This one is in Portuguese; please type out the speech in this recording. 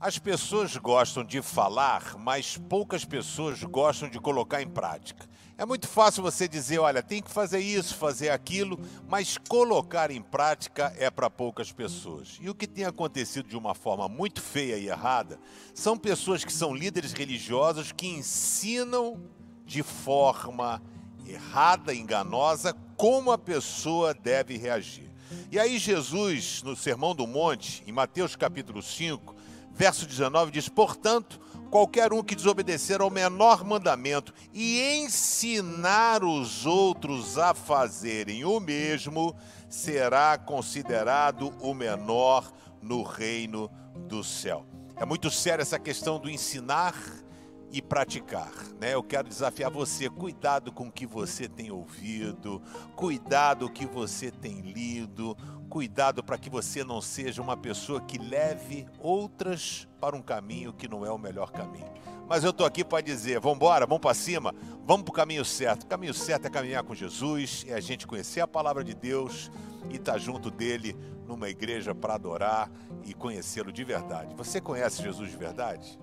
As pessoas gostam de falar, mas poucas pessoas gostam de colocar em prática. É muito fácil você dizer, olha, tem que fazer isso, fazer aquilo, mas colocar em prática é para poucas pessoas. E o que tem acontecido de uma forma muito feia e errada são pessoas que são líderes religiosos que ensinam de forma errada, enganosa, como a pessoa deve reagir. E aí Jesus, no Sermão do Monte, em Mateus capítulo 5, verso 19 diz: "Portanto, qualquer um que desobedecer ao menor mandamento e ensinar os outros a fazerem o mesmo, será considerado o menor no reino do céu." É muito séria essa questão do ensinar e praticar, né? Eu quero desafiar você, cuidado com o que você tem ouvido, cuidado o que você tem lido, cuidado para que você não seja uma pessoa que leve outras para um caminho que não é o melhor caminho. Mas eu estou aqui para dizer, vamos embora, vamos para cima, vamos para o caminho certo. O caminho certo é caminhar com Jesus, é a gente conhecer a palavra de Deus e estar tá junto dele numa igreja para adorar e conhecê-lo de verdade. Você conhece Jesus de verdade?